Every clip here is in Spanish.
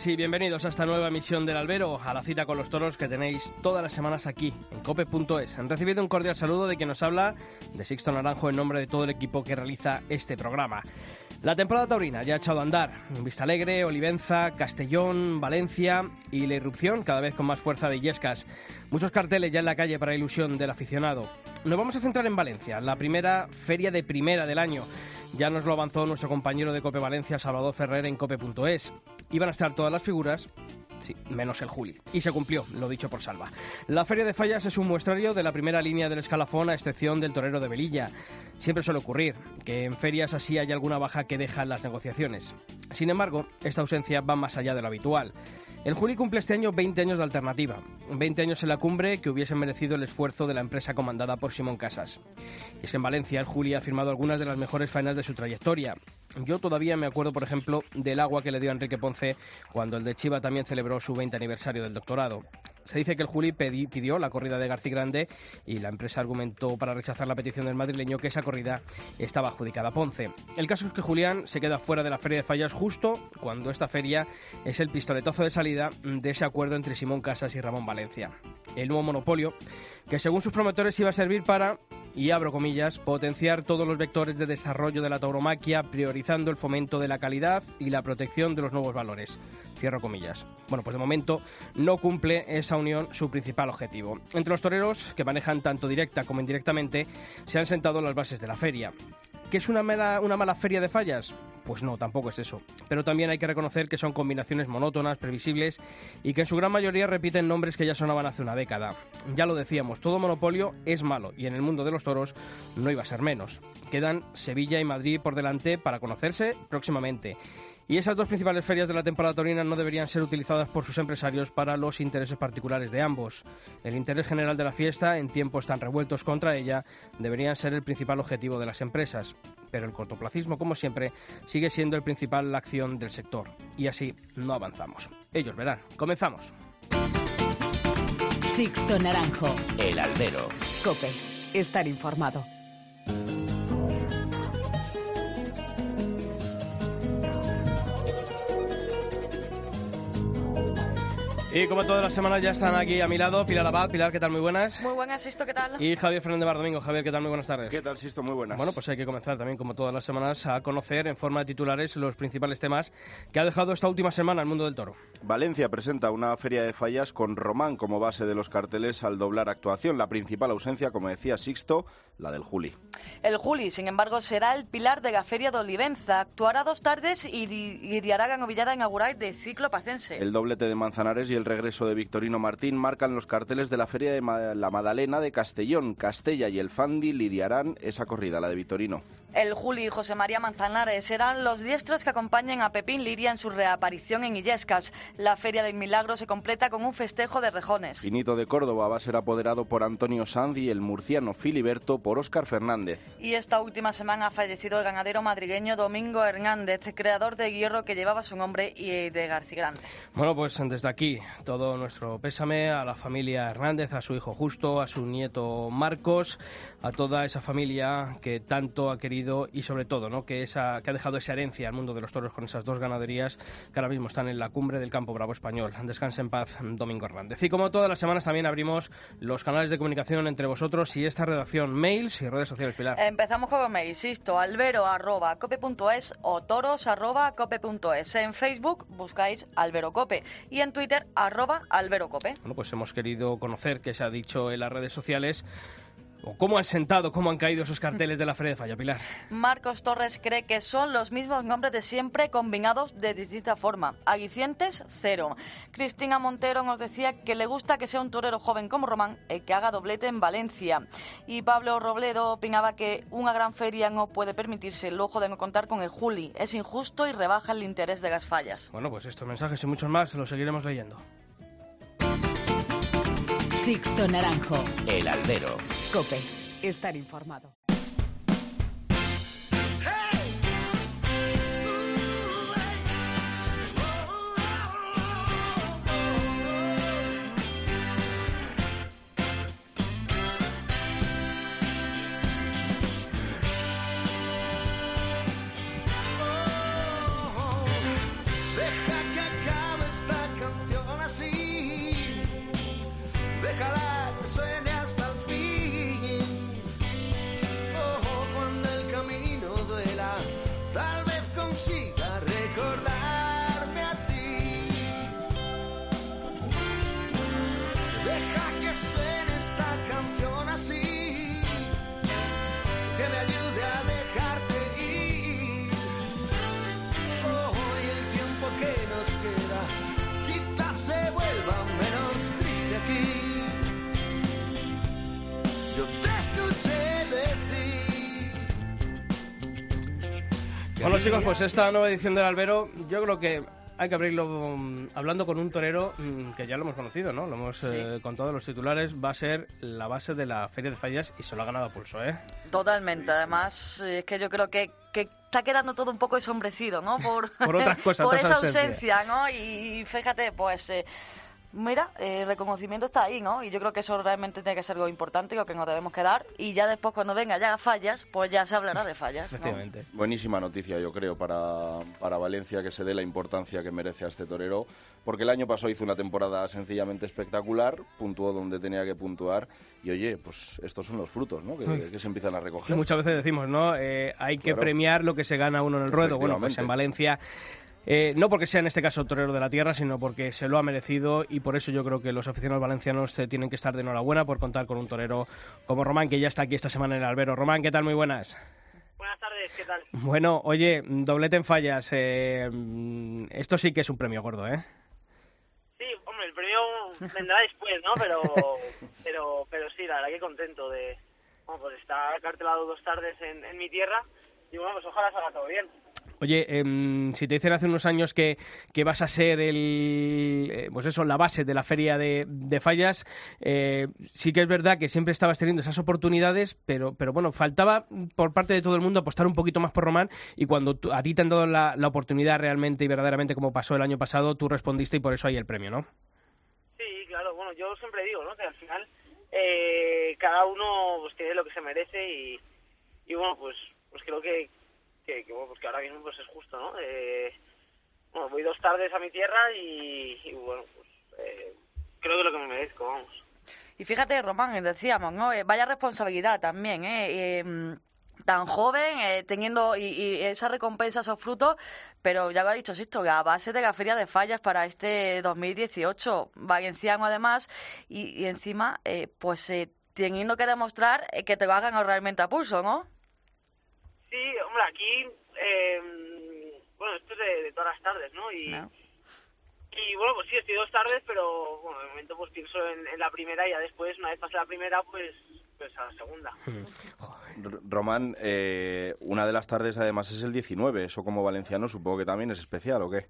Buenas y bienvenidos a esta nueva emisión del Albero, a la cita con los toros que tenéis todas las semanas aquí en cope.es. Han recibido un cordial saludo de quien nos habla, de Sixto Naranjo, en nombre de todo el equipo que realiza este programa. La temporada taurina ya ha echado a andar. Vista Alegre, Olivenza, Castellón, Valencia y la irrupción cada vez con más fuerza de Illescas. Muchos carteles ya en la calle para ilusión del aficionado. Nos vamos a centrar en Valencia, la primera feria de primera del año. Ya nos lo avanzó nuestro compañero de Cope Valencia, Salvador Ferrer, en cope.es. Iban a estar todas las figuras, Sí, menos el Juli. Y se cumplió, lo dicho por Salva. La Feria de Fallas es un muestrario de la primera línea del escalafón, a excepción del torero de Velilla. Siempre suele ocurrir que en ferias así hay alguna baja que dejan las negociaciones. Sin embargo, esta ausencia va más allá de lo habitual. El Juli cumple este año 20 años de alternativa, 20 años en la cumbre que hubiesen merecido el esfuerzo de la empresa comandada por Simón Casas. Es que en Valencia el Juli ha firmado algunas de las mejores faenas de su trayectoria. Yo todavía me acuerdo, por ejemplo, del agua que le dio a Enrique Ponce cuando el de Chiva también celebró su 20 aniversario del doctorado. Se dice que el Juli pidió la corrida de García Grande y la empresa argumentó para rechazar la petición del madrileño que esa corrida estaba adjudicada a Ponce. El caso es que Julián se queda fuera de la Feria de Fallas justo cuando esta feria es el pistoletazo de salida de ese acuerdo entre Simón Casas y Ramón Valencia. El nuevo monopolio que según sus promotores iba a servir para y abro comillas, potenciar todos los vectores de desarrollo de la tauromaquia, priorizando el fomento de la calidad y la protección de los nuevos valores. Cierro comillas. Bueno, pues de momento no cumple esa unión su principal objetivo. Entre los toreros, que manejan tanto directa como indirectamente, se han sentado las bases de la feria. ¿Qué es una mala, una mala feria de fallas? Pues no, tampoco es eso. Pero también hay que reconocer que son combinaciones monótonas, previsibles y que en su gran mayoría repiten nombres que ya sonaban hace una década. Ya lo decíamos, todo monopolio es malo y en el mundo de los toros no iba a ser menos. Quedan Sevilla y Madrid por delante para conocerse próximamente. Y esas dos principales ferias de la temporada taurina no deberían ser utilizadas por sus empresarios para los intereses particulares de ambos. El interés general de la fiesta, en tiempos tan revueltos contra ella, deberían ser el principal objetivo de las empresas. Pero el cortoplacismo, como siempre, sigue siendo el principal acción del sector. Y así no avanzamos. Ellos verán. Comenzamos. Sixto Naranjo. El albero. Cope. Estar informado. Y como todas las semanas ya están aquí a mi lado Pilar Abad. Pilar, ¿qué tal? Muy buenas. Muy buenas, Sisto, ¿qué tal? Y Javier Fernández Bar Domingo. Javier, ¿qué tal? Muy buenas tardes. ¿Qué tal, Sisto? Muy buenas. Bueno, pues hay que comenzar también, como todas las semanas, a conocer en forma de titulares los principales temas que ha dejado esta última semana el mundo del toro. Valencia presenta una feria de fallas con Román como base de los carteles al doblar actuación. La principal ausencia, como decía Sixto, la del Juli. El Juli, sin embargo, será el pilar de la feria de Olivenza. Actuará dos tardes y lidiará en Ovillada inaugural de ciclo pacense. El doblete de Manzanares y el regreso de Victorino Martín marcan los carteles de la feria de Ma la Madalena de Castellón. Castella y el Fandi lidiarán esa corrida, la de Victorino. El Juli y José María Manzanares serán los diestros que acompañen a Pepín Liria en su reaparición en Illescas. La Feria del Milagro se completa con un festejo de rejones. Finito de Córdoba va a ser apoderado por Antonio Sanz y el murciano Filiberto por Óscar Fernández. Y esta última semana ha fallecido el ganadero madrigueño Domingo Hernández, creador de hierro que llevaba su nombre y de García Grande. Bueno, pues desde aquí todo nuestro pésame a la familia Hernández, a su hijo Justo, a su nieto Marcos, a toda esa familia que tanto ha querido y sobre todo ¿no? que, esa, que ha dejado esa herencia al mundo de los toros con esas dos ganaderías que ahora mismo están en la cumbre del campo bravo español. Descanse en paz, Domingo Hernández. Y como todas las semanas también abrimos los canales de comunicación entre vosotros y esta redacción, mails y redes sociales, Pilar. Empezamos con los mails, insisto, albero.cope.es o toros.cope.es. En Facebook buscáis alberocope y en Twitter arroba alberocope. Bueno, pues hemos querido conocer qué se ha dicho en las redes sociales o cómo han sentado, cómo han caído esos carteles de la Feria de Falla, Pilar. Marcos Torres cree que son los mismos nombres de siempre combinados de distinta forma. Aguicientes, cero. Cristina Montero nos decía que le gusta que sea un torero joven como Román el que haga doblete en Valencia. Y Pablo Robledo opinaba que una gran feria no puede permitirse el lujo de no contar con el Juli. Es injusto y rebaja el interés de las fallas. Bueno, pues estos mensajes y muchos más los seguiremos leyendo. Sixto Naranjo. El albero. Cope. Estar informado. Deja Bueno chicos, pues esta nueva edición del Albero, yo creo que hay que abrirlo mm, hablando con un torero mm, que ya lo hemos conocido, ¿no? Lo hemos eh, contado en los titulares, va a ser la base de la Feria de Fallas y se lo ha ganado a pulso, ¿eh? Totalmente, además eh, es que yo creo que, que está quedando todo un poco ensombrecido, ¿no? Por, Por otras cosas, por otras esa ausencia, ¿no? Y fíjate, pues eh, mira, el reconocimiento está ahí, ¿no? Y yo creo que eso realmente tiene que ser algo importante, lo que nos debemos quedar. Y ya después, cuando venga ya fallas, pues ya se hablará de fallas, ¿no? Efectivamente. Buenísima noticia, yo creo, para, para Valencia que se dé la importancia que merece a este torero, porque el año pasado hizo una temporada sencillamente espectacular, puntuó donde tenía que puntuar, y oye, pues estos son los frutos, ¿no? Que, que se empiezan a recoger. muchas veces decimos, ¿no? Eh, hay que Claro. premiar lo que se gana uno en el ruedo. Bueno, pues en Valencia, eh, no porque sea en este caso torero de la tierra, sino porque se lo ha merecido y por eso yo creo que los aficionados valencianos eh, tienen que estar de enhorabuena por contar con un torero como Román, que ya está aquí esta semana en el albero. Román, ¿qué tal? Muy buenas. Buenas tardes, ¿qué tal? Bueno, oye, doblete en fallas. eh, esto sí que es un premio gordo, ¿eh? Sí, hombre, el premio vendrá después, ¿no? Pero, pero, pero sí, la verdad que contento de bueno, pues estar cartelado dos tardes en, en mi tierra y bueno, pues ojalá salga todo bien. Oye, em, si te dicen hace unos años que, que vas a ser el, eh, pues eso, la base de la feria de, de fallas, eh, sí que es verdad que siempre estabas teniendo esas oportunidades, pero, pero bueno, faltaba por parte de todo el mundo apostar un poquito más por Román y cuando tú- a ti te han dado la, la oportunidad realmente y verdaderamente como pasó el año pasado, tú respondiste y por eso hay el premio, ¿no? Sí, claro, bueno, yo siempre digo, ¿no? Que al final eh, cada uno pues tiene lo que se merece y, y bueno, pues, pues creo que, que, que, bueno, pues ahora mismo pues es justo, ¿no? Eh, bueno, voy dos tardes a mi tierra y, bueno, pues eh, creo que lo que me merezco, vamos. Y fíjate, Román, decíamos, ¿no? Eh, vaya responsabilidad también, ¿eh? Eh, mm, tan joven, eh, teniendo y, y esa recompensa, esos frutos, pero ya lo ha dicho Sisto, la base de la Feria de Fallas para este 2018, valenciano además, y, y encima, eh, pues eh, teniendo que demostrar eh, que te lo hagan realmente a pulso, ¿no? Sí, hombre, aquí, eh, bueno, esto es de, de todas las tardes, ¿no? Y, No. y bueno, pues sí, estoy dos tardes, pero bueno, de momento pues pienso en, en la primera y ya después, una vez pase la primera, pues, pues a la segunda. R- Román, eh, una de las tardes además es el 19, eso como valenciano supongo que también es especial, ¿o qué?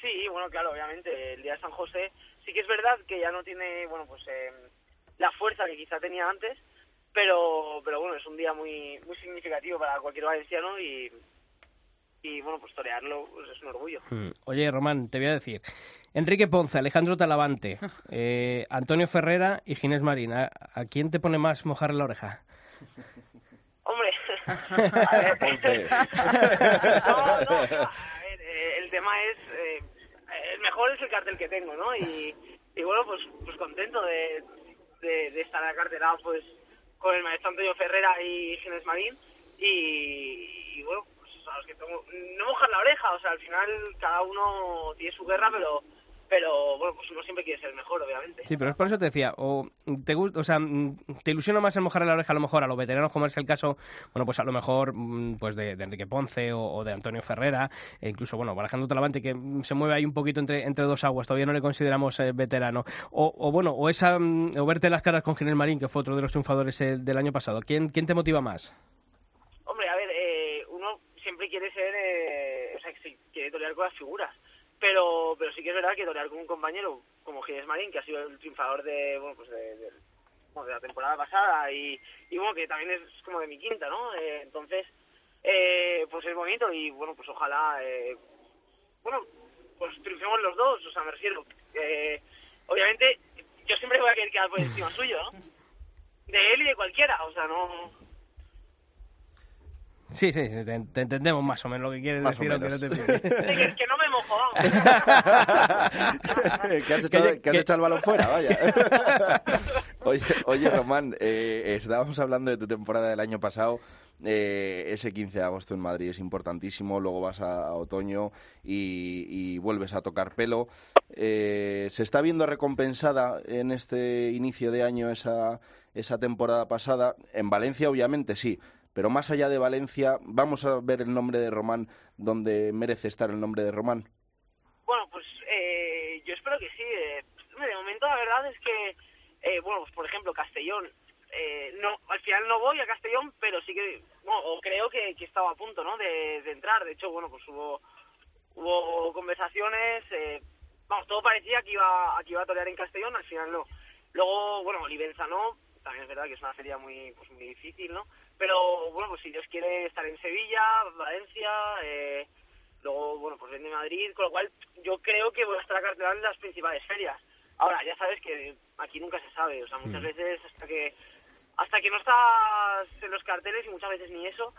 Sí, bueno, claro, obviamente, el día de San José sí que es verdad que ya no tiene, bueno, pues eh, la fuerza que quizá tenía antes, pero, pero bueno, es un día muy, muy significativo para cualquier valenciano y, y bueno, pues torearlo pues, es un orgullo. Mm. Oye, Román, te voy a decir. Enrique Ponce, Alejandro Talavante, eh, Antonio Ferrera y Ginés Marín. ¿A, a quién te pone más mojar en la oreja? Hombre, a ver, Ponce. no, no, no, a ver, eh, el tema es, eh, el mejor es el cartel que tengo, ¿no? Y, y bueno, pues, pues contento de, de, de estar acartelado pues con el maestro Antonio Ferrera y Ginés Marín y, y bueno, pues a los que tengo, no mojar la oreja, o sea, al final cada uno tiene su guerra, pero pero bueno, pues uno siempre quiere ser el mejor, obviamente. Sí, pero es por eso te decía, o te gusta, o sea, te ilusiona más el mojar la oreja a lo mejor a los veteranos, como es el caso, bueno, pues a lo mejor mm, pues de, de Enrique Ponce o, o de Antonio Ferrera, e incluso, bueno, Alejandro Talavante, que se mueve ahí un poquito entre, entre dos aguas, todavía no le consideramos eh, veterano. O, o bueno, o esa, mm, o verte las caras con Ginés Marín, que fue otro de los triunfadores eh, del año pasado. ¿Quién, quién te motiva más? Hombre, a ver, eh, uno siempre quiere ser, eh, o sea, que se quiere torear con las figuras, pero pero sí que es verdad que torear con un compañero como Ginés Marín, que ha sido el triunfador de, bueno, pues de, de- bueno, de la temporada pasada y, y bueno, que también es como de mi quinta, ¿no? Eh, entonces, eh, pues es bonito y bueno, pues ojalá, eh, bueno, pues triunfemos los dos, o sea, me refiero. Eh, obviamente, yo siempre voy a querer quedar por encima suyo, ¿no? De él y de cualquiera, o sea, no. Sí, sí, sí, te, te entendemos más o menos lo que quieres Más o decir, aunque no te de que, no me mojo, vamos. que has, echado, que has que- echado el balón fuera, vaya. oye, oye, Román, eh, estábamos hablando de tu temporada del año pasado. eh, ese 15 de agosto en Madrid es importantísimo. Luego vas a, a otoño y, y vuelves a tocar pelo. Eh, ¿Se está viendo recompensada en este inicio de año esa, esa temporada pasada? En Valencia, obviamente, sí. Pero más allá de Valencia, ¿vamos a ver el nombre de Román donde merece estar el nombre de Román? Bueno, pues eh, yo espero que sí. eh. De momento la verdad es que, eh, bueno, pues por ejemplo, Castellón, eh, no, al final no voy a Castellón, pero sí que, bueno, creo que, que estaba a punto, ¿no? De, entrar. De hecho, bueno, pues hubo, hubo conversaciones, eh, vamos, todo parecía que iba, que iba a torear en Castellón, al final no. Luego, bueno, Olivenza no, también es verdad que es una feria muy, pues muy difícil, ¿no? Pero, bueno, pues si Dios quiere estar en Sevilla, Valencia, eh, luego, bueno, pues vende Madrid, con lo cual yo creo que voy a estar acartelado en las principales ferias. Ahora, ya sabes que aquí nunca se sabe, o sea, muchas veces hasta que hasta que no estás en los carteles y muchas veces ni eso,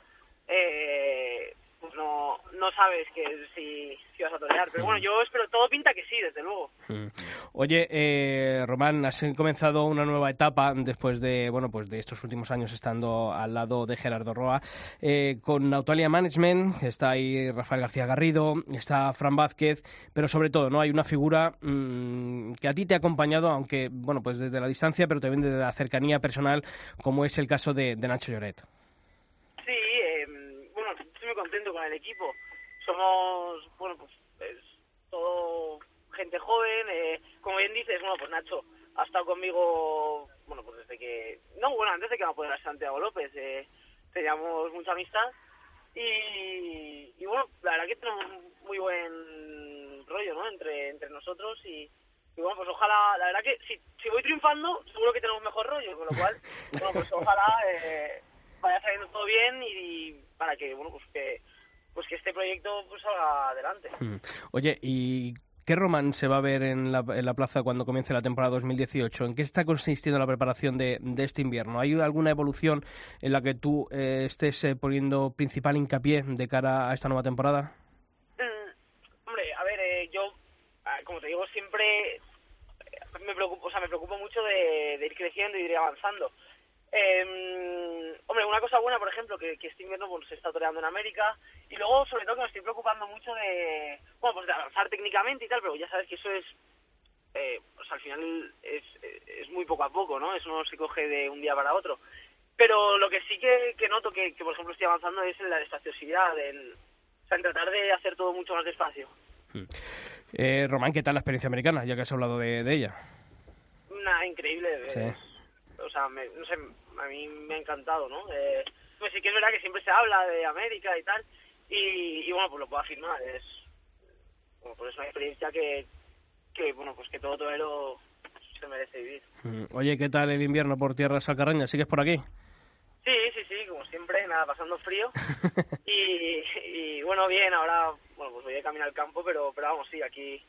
eh, pues no, no sabes que si, si vas a torear. Pero bueno, yo espero, todo pinta que sí, desde luego. Mm. Oye, eh, Román, has comenzado una nueva etapa después de bueno pues de estos últimos años estando al lado de Gerardo Roa eh, con Autalia Management, está ahí Rafael García Garrido, está Fran Vázquez, pero sobre todo no hay una figura mm, que a ti te ha acompañado, aunque bueno pues desde la distancia, pero también desde la cercanía personal, como es el caso de Nacho Lloret. Sí, eh, bueno, estoy equipo. Somos, bueno, pues es todo gente joven. Eh, como bien dices, bueno, pues Nacho ha estado conmigo, bueno, pues desde que, no, bueno, antes de que me apoderara Santiago López, eh, teníamos mucha amistad. Y, y bueno, la verdad que tenemos un muy buen rollo, ¿no? Entre, entre nosotros y, y bueno, pues ojalá, la verdad que si, si voy triunfando, seguro que tenemos mejor rollo, con lo cual, bueno, pues ojalá eh, vaya saliendo todo bien y, para que, bueno, pues que, pues que este proyecto pues salga adelante. Mm. Oye, ¿y qué Román se va a ver en la, en la plaza cuando comience la temporada 2018? ¿En qué está consistiendo la preparación de, de este invierno? ¿Hay alguna evolución en la que tú eh, estés eh, poniendo principal hincapié de cara a esta nueva temporada? Mm, hombre, a ver, eh, yo, ah, como te digo, siempre eh, me preocupo, o sea, me preocupo mucho de, de ir creciendo y de ir avanzando. Eh, hombre, una cosa buena, por ejemplo, que, que este invierno pues, se está toreando en América y luego, sobre todo, que me estoy preocupando mucho de, bueno, pues de avanzar técnicamente y tal, pero ya sabes que eso es, eh, pues al final es, es muy poco a poco, ¿no? Eso no se coge de un día para otro. Pero lo que sí que, que noto que, que, por ejemplo, estoy avanzando es en la despaciosidad, en, o sea, en tratar de hacer todo mucho más despacio. Eh, Román, ¿qué tal la experiencia americana, ya que has hablado de, de ella? Una increíble. Sí. o sea, me- no sé, a mí me ha encantado, ¿no? Eh, pues sí que es verdad que siempre se habla de América y tal, y, y bueno, pues lo puedo afirmar. Es, bueno, pues es una experiencia que, que, bueno, pues que todo torero se merece vivir. Mm. Oye, ¿qué tal el invierno por tierras alcarreñas? ¿Sigues por aquí? Sí, sí, sí, como siempre, nada, pasando frío. y, y bueno, bien, ahora, bueno, pues voy a caminar al campo, pero, pero vamos, sí, aquí,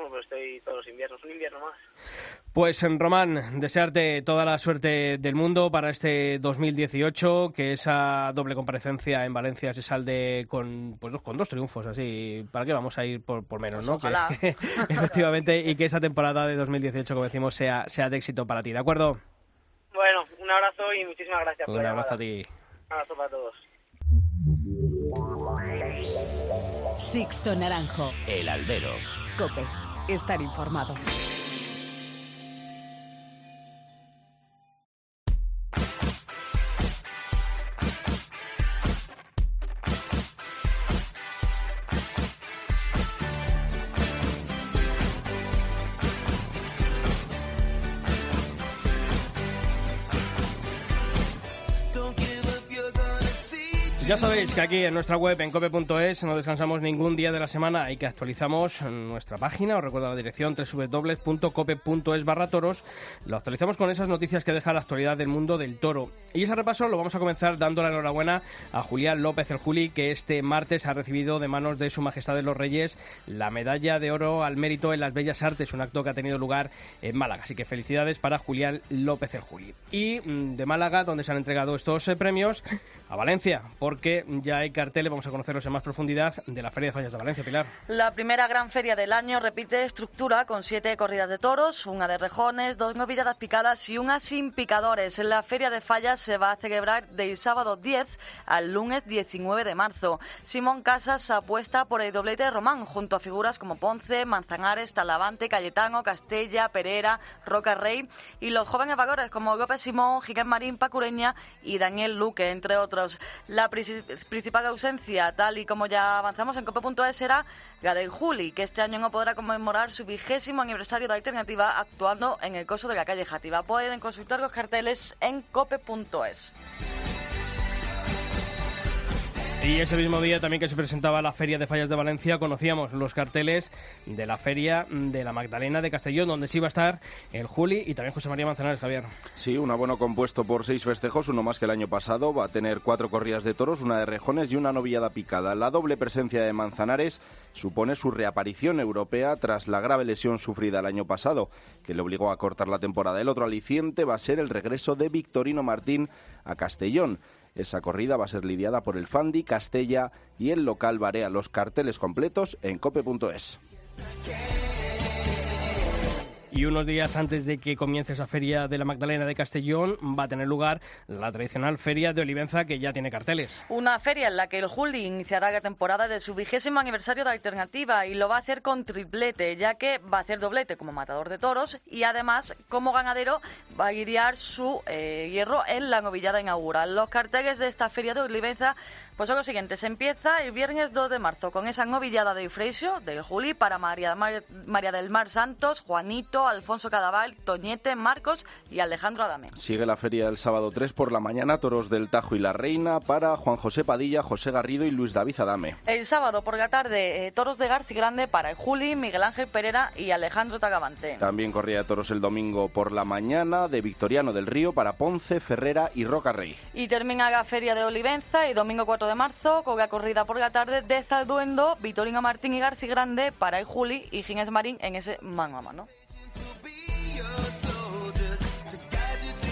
bueno, pues estoy todos los inviernos, un invierno más. Pues en Román, desearte toda la suerte del mundo para este 2018, que esa doble comparecencia en Valencia se salde con pues dos- con dos triunfos, así, ¿para qué vamos a ir por, por menos, Pues no? ojalá. Que- efectivamente, y que esa temporada de 2018, como decimos, sea, sea de éxito para ti, ¿de acuerdo? Bueno, un abrazo y muchísimas gracias por Un la abrazo a ti. Un abrazo para todos. Sixto Naranjo. El albero. Cope. Estar informado. Ya sabéis que aquí en nuestra web, en cope.es, no descansamos ningún día de la semana y que actualizamos nuestra página, os recuerdo la dirección www.cope.es barra toros. Lo actualizamos con esas noticias que deja la actualidad del mundo del toro. Y ese repaso lo vamos a comenzar dando la enhorabuena a Julián López el Juli, que este martes ha recibido de manos de Su Majestad de los Reyes la medalla de oro al mérito en las bellas artes, un acto que ha tenido lugar en Málaga. Así que felicidades para Julián López el Juli. Y mm, de Málaga, donde se han entregado estos eh, premios, a Valencia, porque ya hay carteles, vamos a conocerlos en más profundidad, de la Feria de Fallas de Valencia, Pilar. La primera gran feria del año repite estructura con siete corridas de toros, una de rejones, dos novilladas picadas y una sin picadores. La Feria de Fallas se va a celebrar del sábado 10 al lunes 19 de marzo. Simón Casas apuesta por el doblete de Román, junto a figuras como Ponce, Manzanares, Talavante, Cayetano, Castella, Pereira, Roca Rey y los jóvenes valores como López Simón, Jiquén Marín, Pacureña y Daniel Luque, entre otros. La principal ausencia, tal y como ya avanzamos en cope.es, será la del Juli, que este año no podrá conmemorar su vigésimo aniversario de alternativa actuando en el coso de la calle Jativa. Pueden consultar los carteles en cope.es. Y ese mismo día también que se presentaba la Feria de Fallas de Valencia, conocíamos los carteles de la Feria de la Magdalena de Castellón, donde sí iba a estar el Juli y también José María Manzanares, Javier. Sí, un abono compuesto por seis festejos, uno más que el año pasado. Va a tener cuatro corridas de toros, una de rejones y una novillada picada. La doble presencia de Manzanares supone su reaparición europea tras la grave lesión sufrida el año pasado, que le obligó a cortar la temporada. El otro aliciente va a ser el regreso de Victorino Martín a Castellón. Esa corrida va a ser lidiada por el Fandi, Castella y el local Barea. Los carteles completos en cope.es. Y unos días antes de que comience esa Feria de la Magdalena de Castellón, va a tener lugar la tradicional Feria de Olivenza, que ya tiene carteles. Una feria en la que el Juli iniciará la temporada de su vigésimo aniversario de alternativa y lo va a hacer con triplete, ya que va a hacer doblete como matador de toros y además como ganadero va a guiar su eh, hierro en la novillada inaugural. Los carteles de esta feria de Olivenza pues son los siguientes. Empieza el viernes 2 de marzo con esa novillada de Eufrasio, del Juli, para María, Mar- María del Mar Santos, Juanito, Alfonso Cadaval, Toñete, Marcos y Alejandro Adame. Sigue la feria el sábado 3 por la mañana, toros del Tajo y la Reina para Juan José Padilla, José Garrido y Luis David Adame. El sábado por la tarde, eh, toros de Garci Grande para el Juli, Miguel Ángel Pereira y Alejandro Tagavante. También corría de toros el domingo por la mañana de Victoriano del Río para Ponce, Ferrera y Roca Rey. Y termina la feria de Olivenza el domingo 4 de marzo con la corrida por la tarde de Zalduendo, Vitorino Martín y Garci Grande para el Juli y Ginés Marín en ese mano a mano.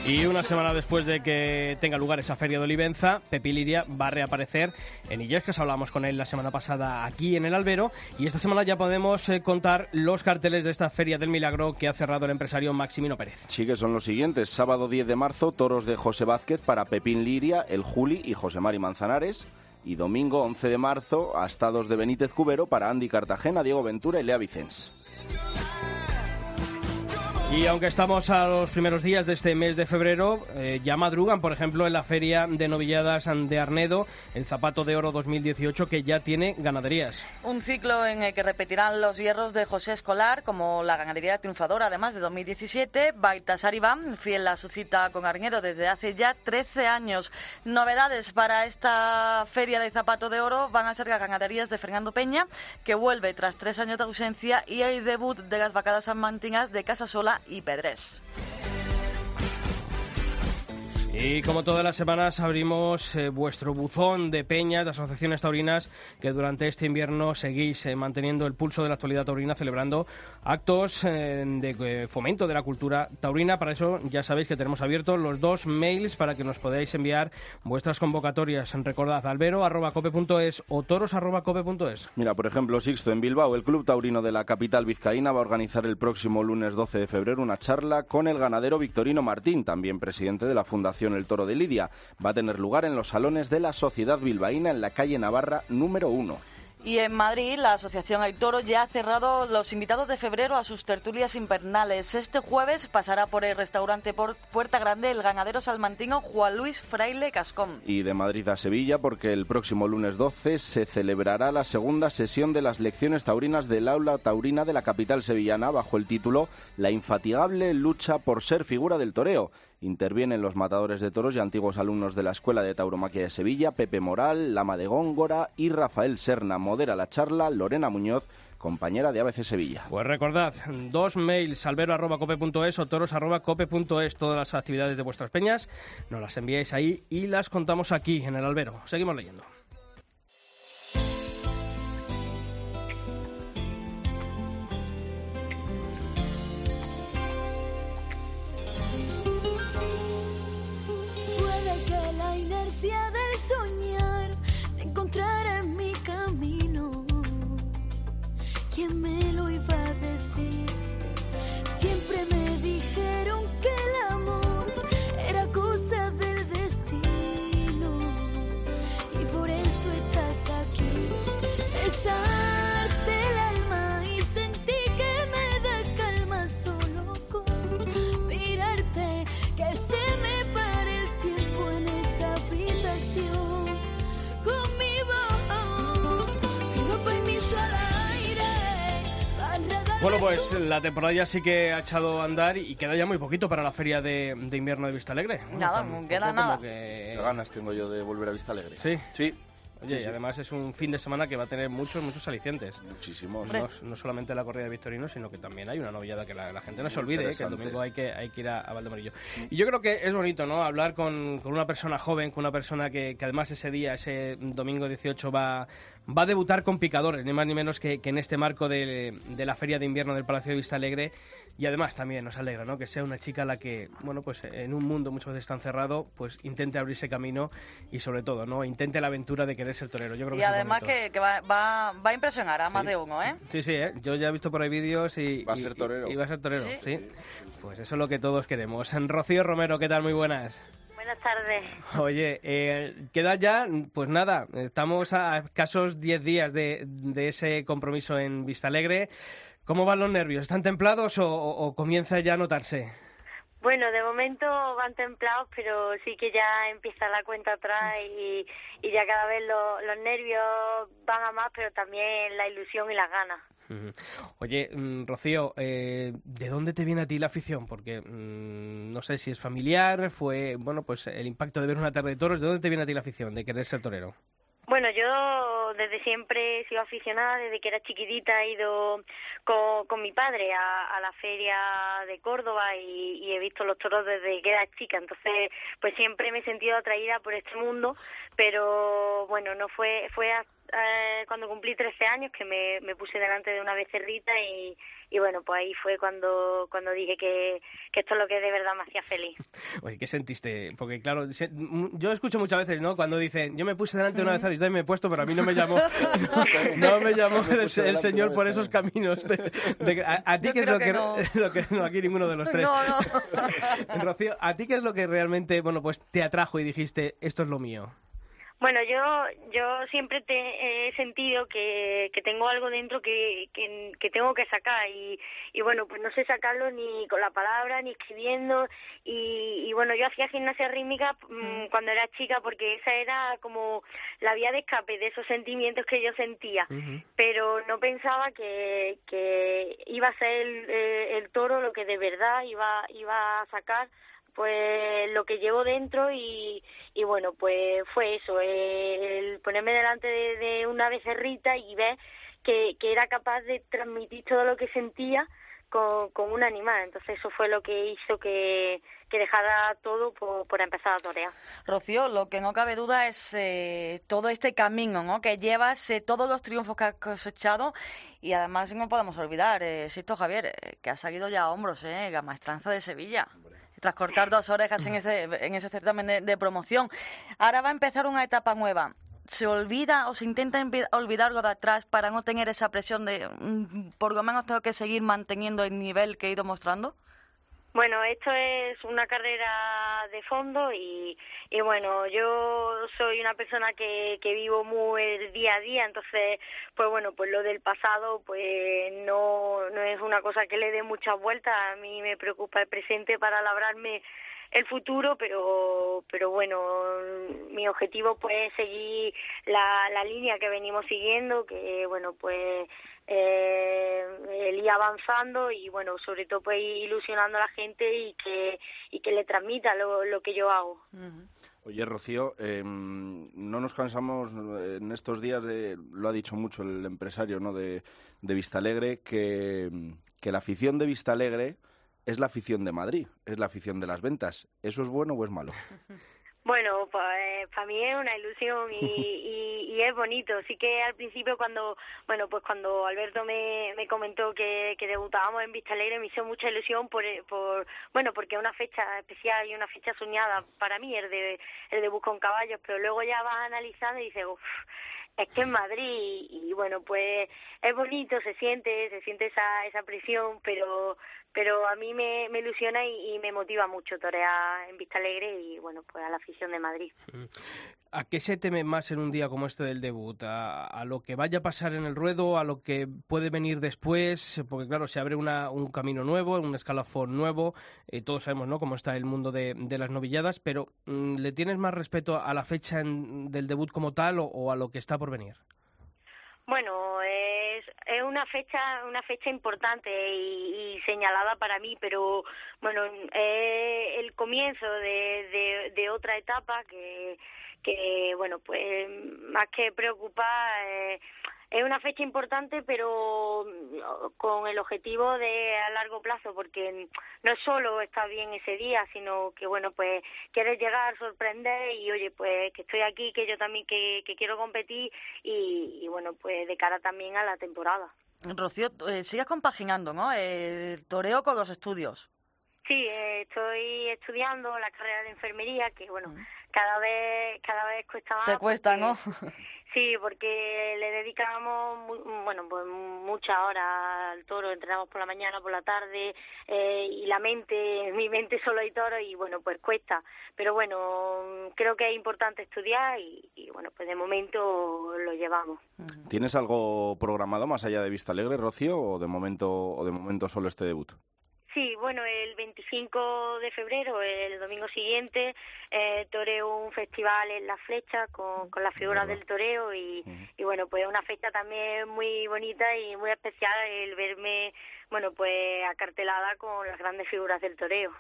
Y una semana después de que tenga lugar esa Feria de Olivenza, Pepi Liria va a reaparecer en Illescas. Hablábamos con él la semana pasada aquí en el Albero. Y esta semana ya podemos eh, contar los carteles de esta Feria del Milagro que ha cerrado el empresario Maximino Pérez. Sí que son los siguientes. Sábado 10 de marzo, toros de José Vázquez para Pepín Liria, el Juli y José Mari Manzanares. Y domingo 11 de marzo, astados de Benítez Cubero para Andy Cartagena, Diego Ventura y Lea Vicens. Y aunque estamos a los primeros días de este mes de febrero, eh, ya madrugan, por ejemplo, en la Feria de Novilladas de Arnedo, el Zapato de Oro 2018, que ya tiene ganaderías. Un ciclo en el que repetirán los hierros de José Escolar, como la ganadería triunfadora, además de 2017, Baltasar Iván, fiel a su cita con Arnedo desde hace ya 13 años. Novedades para esta feria de zapato de oro van a ser las ganaderías de Fernando Peña, que vuelve tras tres años de ausencia, y el debut de las vacadas salmantinas de Casasola y Pedrés. Y como todas las semanas abrimos eh, vuestro buzón de peñas, de asociaciones taurinas que durante este invierno seguís eh, manteniendo el pulso de la actualidad taurina, celebrando actos eh, de eh, fomento de la cultura taurina. Para eso ya sabéis que tenemos abiertos los dos mails para que nos podáis enviar vuestras convocatorias. Recordad albero.cope.es o toros.cope.es. Mira, por ejemplo, Sixto, en Bilbao, el Club Taurino de la capital vizcaína va a organizar el próximo lunes 12 de febrero una charla con el ganadero Victorino Martín, también presidente de la Fundación El Toro de Lidia. Va a tener lugar en los salones de la Sociedad Bilbaína en la calle Navarra número 1. Y en Madrid, la Asociación El Toro ya ha cerrado los invitados de febrero a sus tertulias invernales. Este jueves pasará por el restaurante por Puerta Grande el ganadero salmantino Juan Luis Fraile Cascón. Y de Madrid a Sevilla, porque el próximo lunes 12 se celebrará la segunda sesión de las lecciones taurinas del aula taurina de la capital sevillana bajo el título La infatigable lucha por ser figura del toreo. Intervienen los matadores de toros y antiguos alumnos de la Escuela de Tauromaquia de Sevilla, Pepe Moral, Lama de Góngora y Rafael Serna. Modera la charla Lorena Muñoz, compañera de ABC Sevilla. Pues recordad, dos mails, albero.cope.es o toros.cope.es, todas las actividades de vuestras peñas, nos las enviáis ahí y las contamos aquí en el albero. Seguimos leyendo. Del soñar te encontrara en mi camino. ¿Quién me lo iba a decir? Bueno, pues la temporada ya sí que ha echado a andar y queda ya muy poquito para la feria de, de invierno de Vista Alegre. Nada, tampoco no queda nada. que- Qué ganas tengo yo de volver a Vista Alegre. Sí. Sí. Oye, Sí, y además es un fin de semana que va a tener muchos, muchos alicientes. Muchísimos. No, no solamente la corrida de Victorino, sino que también hay una novillada que la, la gente no se olvide, ¿eh? que el domingo hay que, hay que ir a, a Valdemorillo. Y yo creo que es bonito, ¿no? Hablar con, con una persona joven, con una persona que, que además ese día, ese domingo 18, va, va a debutar con picadores, ni más ni menos que, que en este marco de, de la Feria de Invierno del Palacio de Vista Alegre. Y además también nos alegra, ¿no? Que sea una chica la que, bueno, pues en un mundo muchas veces tan cerrado, pues intente abrirse camino y sobre todo, ¿no? Intente la aventura de querer ser torero. Yo creo Y que además que, que va, va, va a impresionar a más de uno, ¿eh? Sí, sí, ¿eh? yo ya he visto por ahí vídeos y... Va a y- ser torero. Y, va a ser torero, Sí. ¿sí? Pues eso es lo que todos queremos. Rocío Romero, ¿qué tal? Muy buenas. Buenas tardes. Oye, eh, queda ya, pues nada, estamos a escasos 10 días de, de ese compromiso en Vista Alegre. ¿Cómo van los nervios? ¿Están templados o, o- o comienza ya a notarse? Bueno, de momento van templados, pero sí que ya empieza la cuenta atrás y, y ya cada vez lo- los nervios van a más, pero también la ilusión y las ganas. Oye, mm, Rocío, eh, ¿de dónde te viene a ti la afición? Porque mm, no sé si es familiar, fue, bueno, pues el impacto de ver una tarde de toros. ¿De dónde te viene a ti la afición de querer ser torero? Bueno, yo desde siempre he sido aficionada, desde que era chiquitita he ido con, con mi padre a, la feria de Córdoba y, he visto los toros desde que era chica, entonces pues siempre me he sentido atraída por este mundo, pero bueno, no fue fue eh, cuando cumplí 13 años que me, me puse delante de una becerrita y, y bueno, pues ahí fue cuando cuando dije que, que esto es lo que de verdad me hacía feliz. Oye, ¿qué sentiste? Porque claro, se- m- yo escucho muchas veces, ¿no? Cuando dicen, yo me puse delante de una vez y me he puesto, pero a mí no me llamó, no, no me llamó Me el, el señor por esos caminos. de- de- a, a ti qué es lo que que, no. lo que- no, aquí ninguno de los tres. No, no. Rocío, ¿a ti qué es lo que realmente, bueno, pues te atrajo y dijiste, esto es lo mío? Bueno, yo yo siempre te, he sentido que, que tengo algo dentro que, que, que tengo que sacar y, y bueno, pues no sé sacarlo ni con la palabra ni escribiendo y, y bueno, yo hacía gimnasia rítmica mm, cuando era chica porque esa era como la vía de escape de esos sentimientos que yo sentía pero no pensaba que, que iba a ser el, eh, el toro lo que de verdad iba iba a sacar pues lo que llevo dentro y, y bueno pues fue eso el ponerme delante de, de una becerrita y ver que, que era capaz de transmitir todo lo que sentía con, con un animal entonces eso fue lo que hizo que, que dejara todo por, por empezar a torear Rocío, lo que no cabe duda es eh, todo este camino ¿no? que llevas, eh, todos los triunfos que has cosechado y además no podemos olvidar, eh, Sisto Javier, eh, que ha salido ya a hombros, eh, la maestranza de Sevilla. Tras cortar dos orejas en ese, en ese certamen de, de promoción. Ahora va a empezar una etapa nueva. ¿Se olvida o se intenta olvidar algo de atrás para no tener esa presión de mm, por lo menos tengo que seguir manteniendo el nivel que he ido mostrando? Bueno, esto es una carrera de fondo y, y bueno, yo soy una persona que, que vivo muy el día a día, entonces, pues bueno, pues lo del pasado, pues no, no es una cosa que le dé muchas vueltas, a mí me preocupa el presente para labrarme el futuro, pero pero bueno, mi objetivo pues es seguir la, la línea que venimos siguiendo, que bueno, pues eh, el ir avanzando y bueno, sobre todo pues ir ilusionando a la gente y que, y que le transmita lo, lo que yo hago. Oye, Rocío, eh, no nos cansamos en estos días de, lo ha dicho mucho el empresario ¿no? de, de Vistalegre, que, que la afición de Vistalegre es la afición de Madrid, es la afición de las ventas. ¿Eso es bueno o es malo? Bueno, pues para mí es una ilusión y, y, y es bonito. Sí que al principio cuando, bueno, pues cuando Alberto me, me comentó que, que debutábamos en Vista Alegre me hizo mucha ilusión por, por, bueno, porque es una fecha especial y una fecha soñada para mí, el de, el debut con caballos, pero luego ya vas analizando y dices, uff, es que en Madrid y, y bueno, pues es bonito, se siente, se siente esa, esa presión, pero pero a mí me, me ilusiona y, y me motiva mucho torear en Vista Alegre y bueno, pues a la afición de Madrid. ¿A qué se teme más en un día como este del debut? ¿A, a lo que vaya a pasar en el ruedo? ¿A lo que puede venir después? Porque claro, se abre una, un camino nuevo, un escalafón nuevo. Eh, todos sabemos ¿no? cómo está el mundo de, de las novilladas, pero mm, ¿le tienes más respeto a la fecha en- del debut como tal o, o a lo que está por venir? Bueno, es, es una fecha una fecha importante y, y señalada para mí, pero bueno, es el comienzo de, de, de otra etapa que, que bueno, pues más que preocupar, eh, es una fecha importante, pero mm, con el objetivo de a largo plazo, porque no es solo estar bien ese día, sino que bueno, pues quieres llegar, sorprender y oye, pues que estoy aquí, que yo también que, que quiero competir y, y bueno, pues de cara también a la temporada. Rocío, eh, sigues compaginando, ¿no? El toreo con los estudios. Sí, eh, estoy estudiando la carrera de enfermería, que bueno, cada vez cada vez cuesta más. Te cuesta, porque- ¿no? Sí, porque le dedicamos, mu- bueno, pues muchas horas al toro, entrenamos por la mañana, por la tarde, eh, y la mente, mi mente solo hay toro y bueno, pues cuesta. Pero bueno, creo que es importante estudiar y, y bueno, pues de momento lo llevamos. ¿Tienes algo programado más allá de Vista Alegre, Rocío, o de momento, o de momento solo este debut? Sí, bueno, el 25 de febrero, el domingo siguiente, eh, toreo un festival en La Flecha con, con las figuras del toreo y, y bueno, pues una fecha también muy bonita y muy especial el verme, bueno, pues acartelada con las grandes figuras del toreo.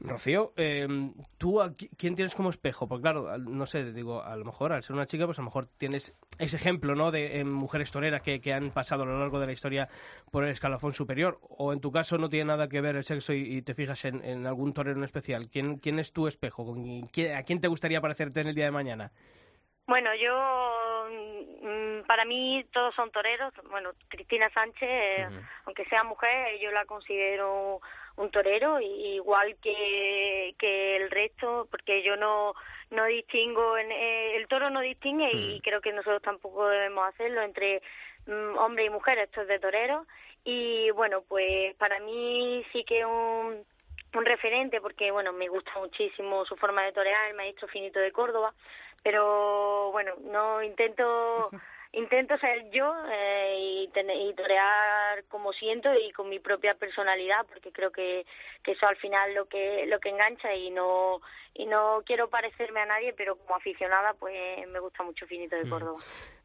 Rocío, eh, ¿tú a qui- quién tienes como espejo? Porque claro, no sé, digo, a lo mejor al ser una chica, pues a lo mejor tienes ese ejemplo, ¿no? De eh, mujeres toreras que, que han pasado a lo largo de la historia por el escalafón superior. O en tu caso no tiene nada que ver el sexo y, te fijas en, en algún torero en especial. ¿Quién, quién es tu espejo? ¿Con quién- ¿A quién te gustaría parecerte en el día de mañana? Bueno, yo, mm, para mí todos son toreros. Bueno, Cristina Sánchez, eh, aunque sea mujer, yo la considero un torero, y- igual que, que el resto, porque yo no, no distingo, en, eh, el toro no distingue y creo que nosotros tampoco debemos hacerlo entre mm, hombre y mujer, esto es de toreros. Y bueno, pues para mí sí que un un referente porque bueno me gusta muchísimo su forma de torear el maestro finito de Córdoba pero bueno no intento intento ser yo eh, y, tener- y torear como siento y con mi propia personalidad porque creo que, que eso al final lo que lo que engancha y no y no quiero parecerme a nadie pero como aficionada pues me gusta mucho finito de Córdoba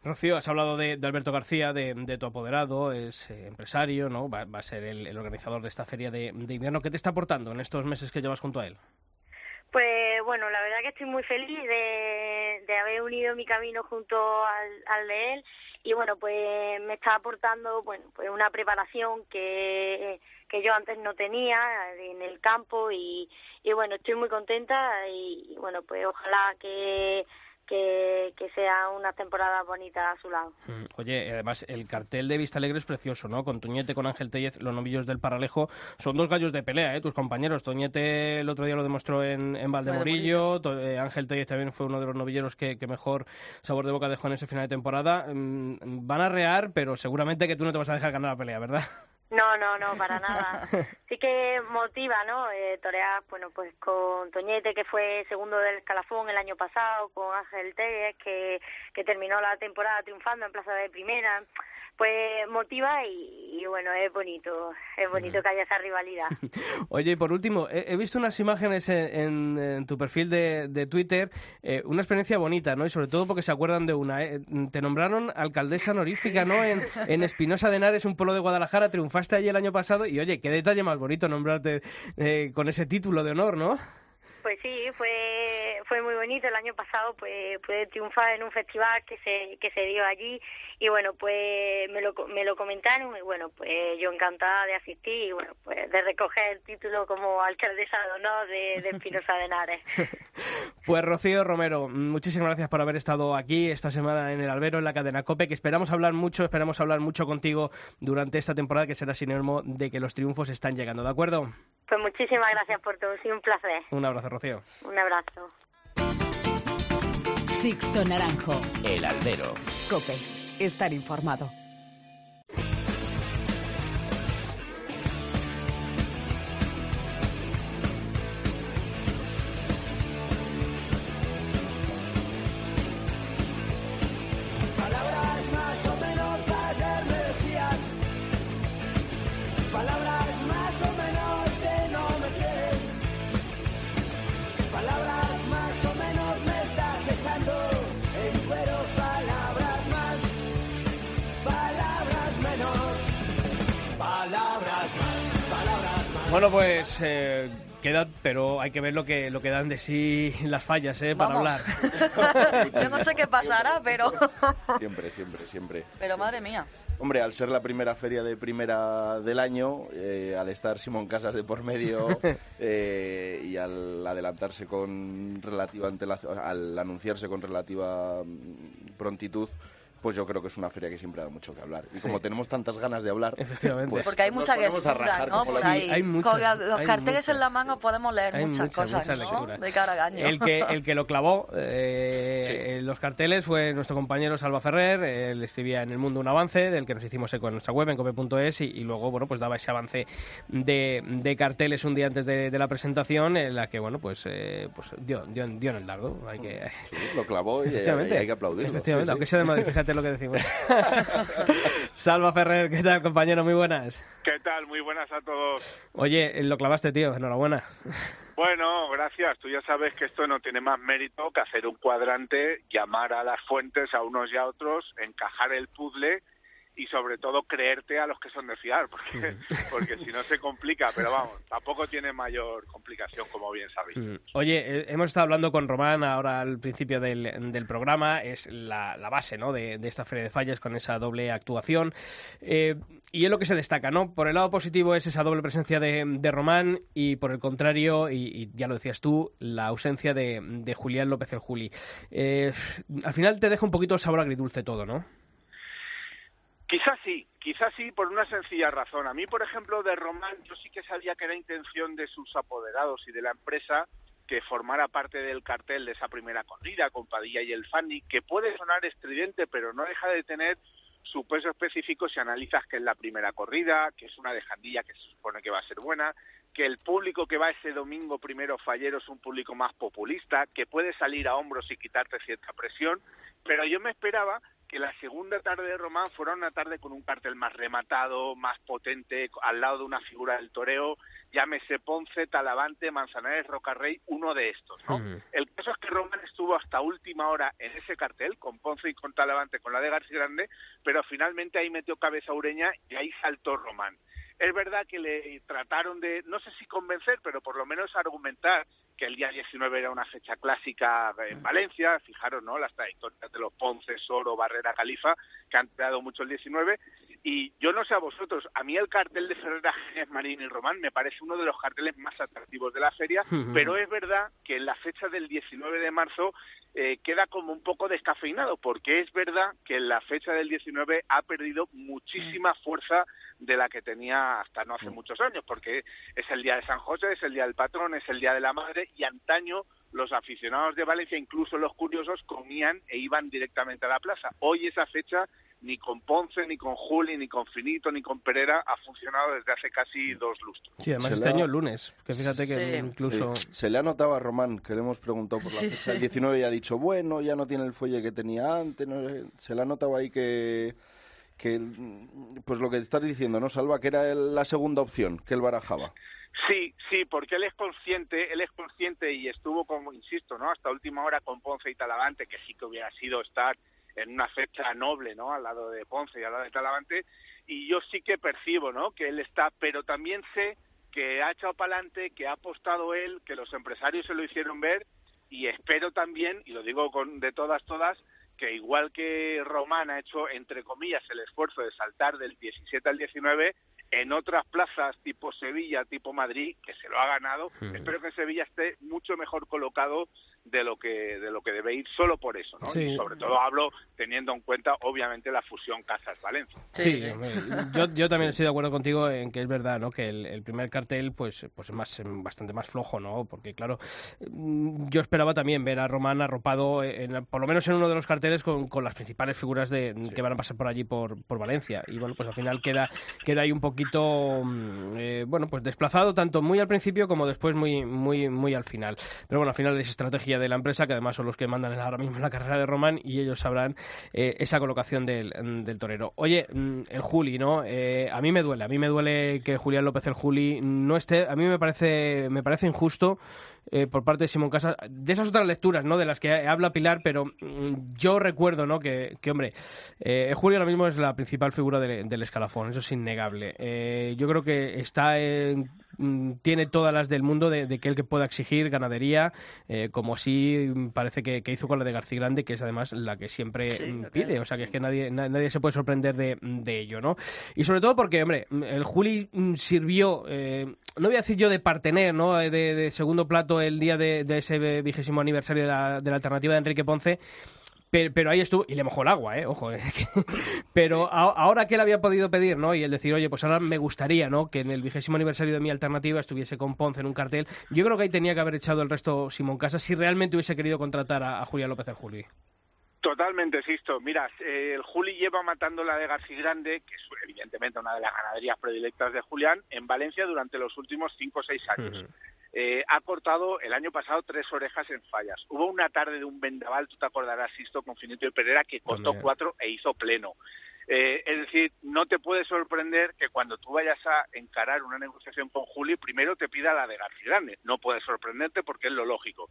Rocío, has hablado de, Alberto García, de, de tu apoderado, es eh, empresario, ¿no? Va, va a ser el, organizador de esta feria de, de invierno. ¿Qué te está aportando en estos meses que llevas junto a él? Pues bueno, la verdad que estoy muy feliz de, haber unido mi camino junto al, al de él y bueno, pues me está aportando bueno, pues una preparación que, que yo antes no tenía en el campo y, bueno, estoy muy contenta y bueno, pues ojalá que, que, que sea una temporada bonita a su lado. Mm, Oye, además el cartel de Vista Alegre es precioso, ¿no? Con Toñete, con Ángel Tellez, los novillos del Paralejo. Son dos gallos de pelea, ¿eh? Tus compañeros. Toñete el otro día lo demostró en, en Valdemorillo. Eh, Ángel Tellez también fue uno de los novilleros que, que mejor sabor de boca dejó en ese final de temporada. Mm, van a rear, pero seguramente que tú no te vas a dejar ganar la pelea, ¿verdad? No, no, no, para nada. Sí que motiva, ¿no? Eh, torear, bueno, pues con Toñete, que fue segundo del escalafón el año pasado, con Ángel Telles, que, que terminó la temporada triunfando en plaza de primera. Pues motiva y, y bueno, es bonito, es bonito que haya esa rivalidad. Oye, y por último, he, he visto unas imágenes en, en- en tu perfil de, de Twitter, eh, una experiencia bonita, ¿no? Y sobre todo porque se acuerdan de una. ¿eh? Te nombraron alcaldesa honorífica, ¿no? En, en Espinosa de Henares, un pueblo de Guadalajara, triunfaste allí el año pasado y, oye, qué detalle más bonito nombrarte eh, con ese título de honor, ¿no? Pues sí, fue fue muy bonito. El año pasado pues pude triunfar en un festival que se que se dio allí y bueno pues me lo me lo comentaron y bueno pues yo encantada de asistir y bueno pues de recoger el título como alcaldesa de honor de, de Espinosa de Henares. Pues Rocío Romero, muchísimas gracias por haber estado aquí esta semana en el Albero, en la cadena COPE, que esperamos hablar mucho, esperamos hablar mucho contigo durante esta temporada, que será sinónimo de que los triunfos están llegando, ¿de acuerdo? Pues muchísimas gracias por todo, ha sido un placer. Un abrazo, Rocío. Un abrazo. Sixto Naranjo. El albero. Cope. Estar informado. Bueno, pues eh, queda, pero hay que ver lo que, lo que dan de sí las fallas, ¿eh? Para Vamos. hablar. Yo no sé qué pasará, pero... Siempre, siempre, siempre. Pero madre mía. Hombre, al ser la primera feria de primera del año, eh, al estar Simón Casas de por medio eh, y al adelantarse con relativa antela- al anunciarse con relativa mm, prontitud, pues yo creo que es una feria que siempre da mucho que hablar. Y Sí. como tenemos tantas ganas de hablar, Efectivamente. pues Porque hay mucha gestura, ¿no? hay muchas, Con los hay carteles muchas. en la mano podemos leer Hay muchas, muchas, cosas. De cara. El que, el que lo clavó eh, Sí. los carteles fue nuestro compañero Salva Ferrer. Él escribía en El Mundo un avance, del que nos hicimos eco en nuestra web, en cope.es, y, y luego, bueno, pues daba ese avance de, de carteles un día antes de, de la presentación, en la que, bueno, pues, eh, pues dio, dio, dio en el dardo. Hay que... Sí, lo clavó y, hay que aplaudirlo. Efectivamente, sí, sí. aunque sea de Madrid, fíjate lo que decimos. Salva Ferrer, ¿qué tal, compañero? Muy buenas. ¿Qué tal? Muy buenas a todos. Oye, lo clavaste, tío. Enhorabuena. Bueno, gracias. Tú ya sabes que esto no tiene más mérito que hacer un cuadrante, llamar a las fuentes a unos y a otros, encajar el puzzle y sobre todo creerte a los que son de fiar, porque, porque si no se complica, pero vamos, tampoco tiene mayor complicación, como bien sabéis. Oye, eh, hemos estado hablando con Román ahora al principio del, del programa, es la, la base ¿no? de, de esta Feria de Fallas con esa doble actuación. Eh, y es lo que se destaca, ¿no? Por el lado positivo es esa doble presencia de, de Román y por el contrario, y, y ya lo decías tú, la ausencia de, de Julián López el Juli. Eh, al final te deja un poquito el sabor agridulce todo, ¿no? Quizás sí, quizás sí, por una sencilla razón. A mí, por ejemplo, de Román, yo sí que sabía que era intención de sus apoderados y de la empresa que formara parte del cartel de esa primera corrida con Padilla y el Fanny, que puede sonar estridente, pero no deja de tener su peso específico si analizas que es la primera corrida, que es una de Jandilla que se supone que va a ser buena, que el público que va ese domingo primero fallero es un público más populista, que puede salir a hombros y quitarte cierta presión, pero yo me esperaba que la segunda tarde de Román fuera una tarde con un cartel más rematado, más potente, al lado de una figura del toreo, llámese Ponce, Talavante, Manzanares, Rocarrey, uno de estos, ¿no? El caso es que Román estuvo hasta última hora en ese cartel, con Ponce y con Talavante, con la de García Grande, pero finalmente ahí metió cabeza Ureña y ahí saltó Román. Es verdad que le trataron de, no sé si convencer, pero por lo menos argumentar que el día 19 era una fecha clásica en Valencia, fijaros, ¿no? Las trayectorias de los Ponce, Soro, Barrera, Califa, que han creado mucho el 19, y yo no sé a vosotros, a mí el cartel de Ferreira, Génez, Marín y Román me parece uno de los carteles más atractivos de la feria, pero es verdad que en la fecha del 19 de marzo eh, queda como un poco descafeinado, porque es verdad que en la fecha del 19 ha perdido muchísima fuerza de la que tenía hasta no hace muchos años, porque es el día de San José, es el día del patrón, es el día de la madre, y antaño los aficionados de Valencia, incluso los curiosos, comían e iban directamente a la plaza. Hoy esa fecha ni con Ponce, ni con Juli, ni con Finito, ni con Pereira ha funcionado desde hace casi dos lustros. Sí, además Se este la- año el lunes, que fíjate que Sí. incluso... Sí. Se le ha notado a Román, que le hemos preguntado por la Sí, fecha del sí. 19 y ha dicho, bueno, ya no tiene el fuelle que tenía antes. no sé. Se le ha notado ahí que, que pues lo que estás diciendo, ¿no, Salva? Que era el- la segunda opción que él barajaba. Sí, sí, porque él es consciente, él es consciente y estuvo, como insisto, ¿no? Hasta última hora con Ponce y Talavante, que sí que hubiera sido estar en una fecha noble, ¿no? Al lado de Ponce y al lado de Talavante, y yo sí que percibo, ¿no? Que él está, pero también sé que ha echado para adelante, que ha apostado él, que los empresarios se lo hicieron ver, y espero también, y lo digo con, de todas, todas, que igual que Román ha hecho, entre comillas, el esfuerzo de saltar del 17 al 19, en otras plazas tipo Sevilla, tipo Madrid, que se lo ha ganado, Hmm. espero que Sevilla esté mucho mejor colocado de lo que de lo que debe ir solo por eso, ¿no? Sí. Y sobre todo hablo teniendo en cuenta, obviamente, la fusión Casas-Valencia. Sí, hombre, Yo, yo también estoy de acuerdo contigo en que es verdad, ¿no? Que el, el primer cartel, pues, pues es más, bastante más flojo, ¿no? Porque claro, mm, yo esperaba también ver a Román arropado, en, por lo menos en uno de los carteles, con, con las principales figuras de, que van a pasar por allí por, por Valencia. Y bueno, pues al final queda, queda ahí un poquito, mm, eh, bueno, pues desplazado tanto muy al principio como después muy, muy, muy al final. Pero bueno, al final es estrategia de la empresa, que además son los que mandan ahora mismo la carrera de Román y ellos sabrán eh, esa colocación del, torero. Oye, mm, el Juli, ¿no? Eh, a mí me duele, a mí me duele que Julián López el Juli no esté, a mí me parece, me parece injusto eh, por parte de Simón Casas, de esas otras lecturas, ¿no? De las que habla Pilar, pero mm, yo recuerdo, ¿no? Que, hombre, eh, Julio ahora mismo es la principal figura del, escalafón, eso es innegable. Yo creo que está en- tiene todas las del mundo de, de que él que pueda exigir ganadería, eh, como así mm, parece que, que hizo con la de García Grande, que es además la que siempre Sí, mm, pide, o sea que es que nadie, na- nadie se puede sorprender de, de ello, ¿no? Y sobre todo porque, hombre, mm, el Juli mm, sirvió, eh, no voy a decir yo de partener, ¿no? Eh, De, de segundo plato el día de, de ese vigésimo aniversario de la, de la alternativa de Enrique Ponce. Pero, pero ahí estuvo, y le mojó el agua, ¿eh? Ojo, que- pero ahora que él había podido pedir, ¿no? Y el decir, oye, pues ahora me gustaría, ¿no? Que en el vigésimo aniversario de mi alternativa estuviese con Ponce en un cartel. Yo creo que ahí tenía que haber echado el resto Simón Casas si realmente hubiese querido contratar a, a López el Juli. Totalmente, Sisto. Mira, eh, el Juli lleva matando la de García Grande, que es evidentemente una de las ganaderías predilectas de Julián, en Valencia durante los últimos cinco o seis años. Eh, ha cortado el año pasado tres orejas en fallas. Hubo una tarde de un vendaval, tú te acordarás, Sisto, con Finito y Pereira, que cortó También. cuatro e hizo pleno. Eh, es decir, no te puede sorprender que cuando tú vayas a encarar una negociación con Juli, primero te pida la de García Grande. No puede sorprenderte porque es lo lógico.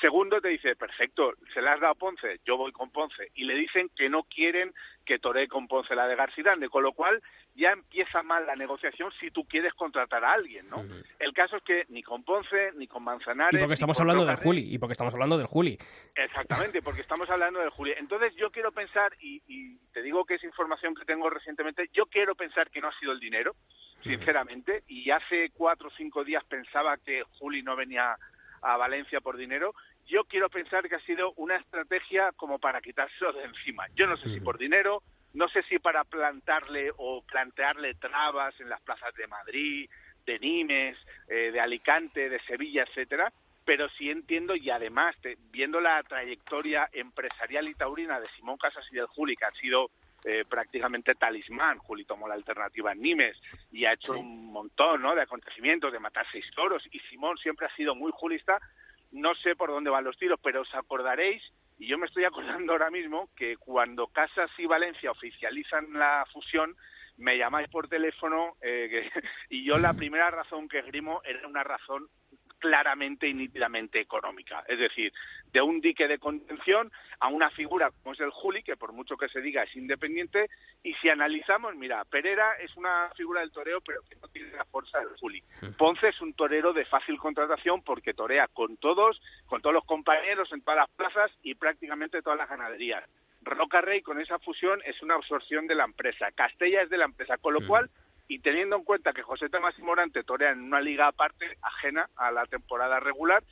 Segundo, te dice, perfecto, se la has dado a Ponce, yo voy con Ponce. Y le dicen que no quieren que toree con Ponce la de García Grande, con lo cual ya empieza mal la negociación si tú quieres contratar a alguien, ¿no? El caso es que ni con Ponce, ni con Manzanares... Y porque estamos hablando del Juli, y porque estamos hablando del Juli. Exactamente, porque estamos hablando del Juli. Entonces yo quiero pensar, y, y te digo que es información que tengo recientemente, yo quiero pensar que no ha sido el dinero, sinceramente, y hace cuatro o cinco días pensaba que Juli no venía a Valencia por dinero. Yo quiero pensar que ha sido una estrategia como para quitárselo de encima. Yo no sé si por dinero, no sé si para plantarle o plantearle trabas en las plazas de Madrid, de Nimes, eh, de Alicante, de Sevilla, etcétera, pero sí entiendo y además te- viendo la trayectoria empresarial y taurina de Simón Casas y del Juli, que han sido eh, prácticamente talismán, Juli tomó la alternativa en Nimes y ha hecho un montón ¿no? de acontecimientos, de matar seis toros, y Simón siempre ha sido muy julista, no sé por dónde van los tiros, pero os acordaréis, y yo me estoy acordando ahora mismo, que cuando Casas y Valencia oficializan la fusión, me llamáis por teléfono eh, que- y yo la primera razón que grimo era una razón claramente y nítidamente económica. Es decir, de un dique de contención a una figura como es el Juli, que por mucho que se diga es independiente, y si analizamos, mira, Pereira es una figura del toreo, pero que no tiene la fuerza del Juli. Ponce es un torero de fácil contratación porque torea con todos, con todos los compañeros en todas las plazas y prácticamente todas las ganaderías. Roca Rey con esa fusión es una absorción de la empresa. Castella es de la empresa, con lo cual, y teniendo en cuenta que José Tomás y Morante torea en una liga aparte, ajena a la temporada regular,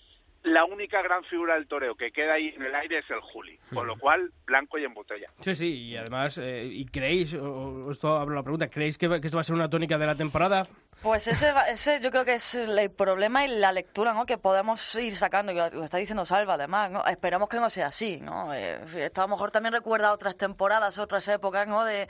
la única gran figura del toreo que queda ahí en el aire es el Juli. Con lo cual, blanco y en botella. Sí, sí, y además, eh, ¿y creéis, o- esto abro la pregunta, ¿creéis que, esto va a ser una tónica de la temporada? Pues ese, va- ese yo creo que es el problema y la lectura ¿no? que podemos ir sacando, y lo está diciendo Salva además, ¿no? esperemos que no sea así, ¿no? Eh, esto a lo mejor también recuerda otras temporadas, otras épocas, ¿no? De...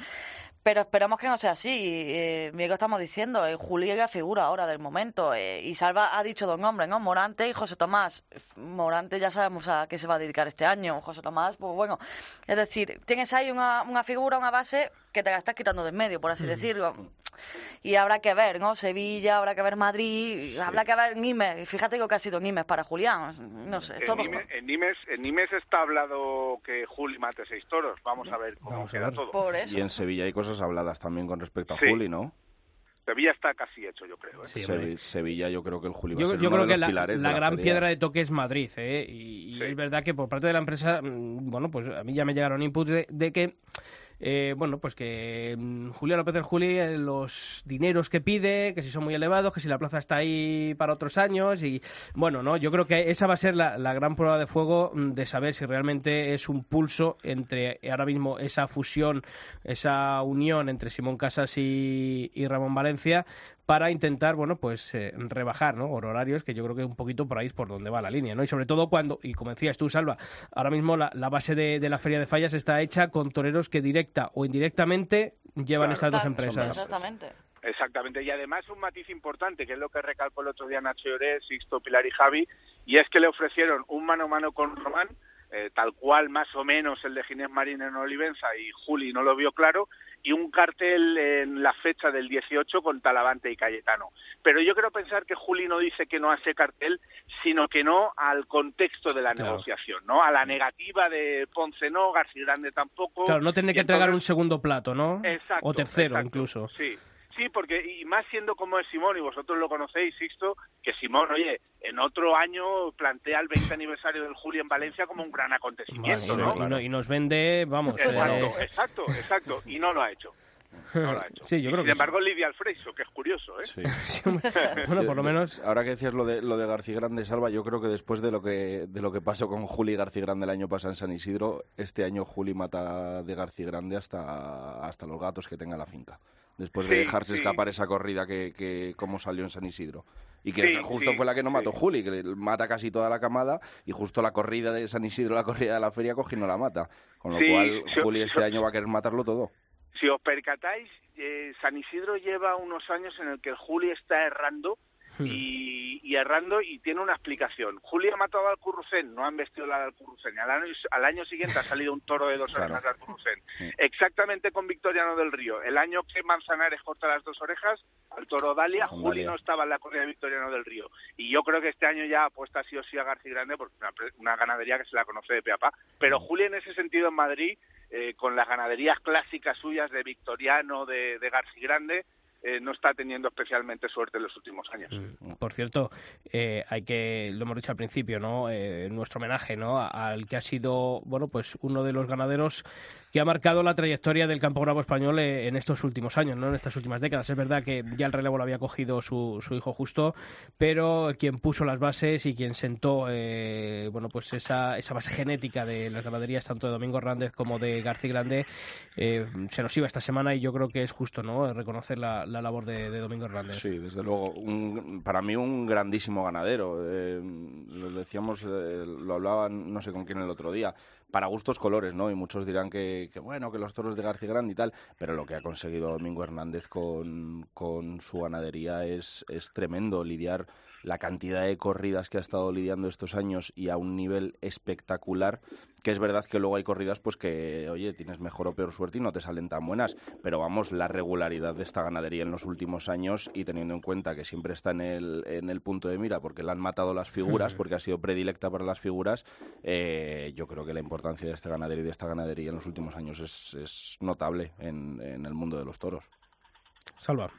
Pero esperamos que no sea así. Eh, que estamos diciendo, eh, Juli es la figura ahora del momento. eh, y Salva ha dicho dos nombres, ¿no? Morante y José Tomás. Morante ya sabemos a qué se va a dedicar este año. José Tomás, pues bueno. Es decir, tienes ahí una, una figura, una base que te la estás quitando de en medio, por así decirlo. Y habrá que ver, ¿no? Sevilla, habrá que ver Madrid, habrá que ver Nimes. Fíjate que ha sido Nimes para Julián. No sé, En todo. Nimes, en, Nimes, en Nimes está hablado que Juli mate seis toros. Vamos a ver cómo queda ver. todo. Por eso. Y en Sevilla hay cosas habladas también con respecto a Sí. Juli, ¿no? Sevilla está casi hecho, yo creo. ¿eh? Sí, Sevi- hombre. Sevilla yo creo que el Juli va Yo, a ser yo uno creo de que los la, pilares la de la gran feria. piedra de toque es Madrid, ¿eh? Y, y Sí. es verdad que por parte de la empresa, mm, bueno, pues a mí ya me llegaron inputs de, de que, eh, bueno, pues que mm, Julio López del Juli, eh, los dineros que pide, que si son muy elevados, que si la plaza está ahí para otros años y, bueno, no, yo creo que esa va a ser la, la gran prueba de fuego mm, de saber si realmente es un pulso entre ahora mismo esa fusión, esa unión entre Simón Casas y, y Ramón Valencia para intentar, bueno, pues eh, rebajar, ¿no? Horarios, que yo creo que un poquito por ahí es por donde va la línea, ¿no? Y sobre todo cuando, y como decías tú, Salva, ahora mismo la, la base de, de la Feria de Fallas está hecha con toreros que directa o indirectamente llevan Claro. estas dos empresas. Exactamente. Exactamente, y además un matiz importante, que es lo que recalcó el otro día Nacho Lloré, Sixto, Pilar y Javi, y es que le ofrecieron un mano a mano con Román, eh, tal cual más o menos el de Ginés Marín en Olivenza, y Juli no lo vio claro, y un cartel en la fecha del 18 con Talavante y Cayetano. Pero yo quiero pensar que Juli no dice que no a ese cartel, sino que no al contexto de la Claro. negociación, ¿no? A la negativa de Ponce no, García Grande tampoco. Claro, no tener Y que entregar entonces- un segundo plato, ¿no? Exacto, o tercero exacto, incluso. Sí, sí, porque y más siendo como es Simón, y vosotros lo conocéis, Sixto, que Simón, oye, en otro año plantea el 20 aniversario del Juli en Valencia como un gran acontecimiento, y, ¿no? y no- y nos vende, vamos. Exacto, eh, exacto, exacto, y no lo ha hecho. No lo ha hecho. Sí, yo Y creo sin que embargo, Lidia Alfreiso, que es curioso, ¿eh? Sí. sí, bueno, por lo menos. Ahora que decías lo de, lo de García Grande, Salva, yo creo que después de lo que, de lo que pasó con Juli y García Grande el año pasado en San Isidro, este año Juli mata de García Grande hasta, hasta los gatos que tenga la finca. Después de Sí, dejarse sí. escapar esa corrida que, que como salió en San Isidro. Y que Sí, justo fue la que no mató. Juli, que le mata casi toda la camada, y justo la corrida de San Isidro, la corrida de la feria, coge y no la mata. Con lo cual, Juli este año va a querer matarlo todo. Si os percatáis, eh, San Isidro lleva unos años en el que el Juli está errando. Y, y errando y tiene una explicación. Juli ha matado al Currucén, no han vestido la del Currucén. Y al año, al año siguiente ha salido un toro de dos Claro. orejas al Currucén. Sí. Exactamente con Victoriano del Río. El año que Manzanares corta las dos orejas, al toro Dalia, Juli Dalia. no estaba en la corrida de Victoriano del Río. Y yo creo que este año ya apuesta sí o sí a García Grande porque una, una ganadería que se la conoce de pe a pa. Pero Juli en ese sentido en Madrid, eh, con las ganaderías clásicas suyas de Victoriano, de, de García Grande, eh, no está teniendo especialmente suerte en los últimos años. Mm, Por cierto, eh, hay que, lo hemos dicho al principio, ¿no? Eh, nuestro homenaje, ¿no? Al que ha sido, bueno, pues uno de los ganaderos que ha marcado la trayectoria del campo bravo español eh, en estos últimos años, ¿no? En estas últimas décadas. Es verdad que ya el relevo lo había cogido su, su hijo justo, pero quien puso las bases y quien sentó, eh, bueno, pues esa, esa base genética de las ganaderías tanto de Domingo Hernández como de García Grande eh, se nos iba esta semana y yo creo que es justo, ¿no? Reconocer la, la labor de, Domingo Hernández. Sí, desde luego. Un- para mí un grandísimo ganadero. Eh, lo decíamos, eh, lo hablaba no sé con quién el otro día. Para gustos colores, ¿no? Y muchos dirán que, que bueno, que los toros de García Grande y tal. Pero lo que ha conseguido Domingo Hernández con, con su ganadería es, es tremendo. Lidiar la cantidad de corridas que ha estado lidiando estos años y a un nivel espectacular, que es verdad que luego hay corridas pues que, oye, tienes mejor o peor suerte y no te salen tan buenas, pero vamos, la regularidad de esta ganadería en los últimos años y teniendo en cuenta que siempre está en el, en el punto de mira porque le han matado las figuras, porque ha sido predilecta para las figuras, eh, yo creo que la importancia de este ganadero y de esta ganadería en los últimos años es, es notable en, en el mundo de los toros. Salva.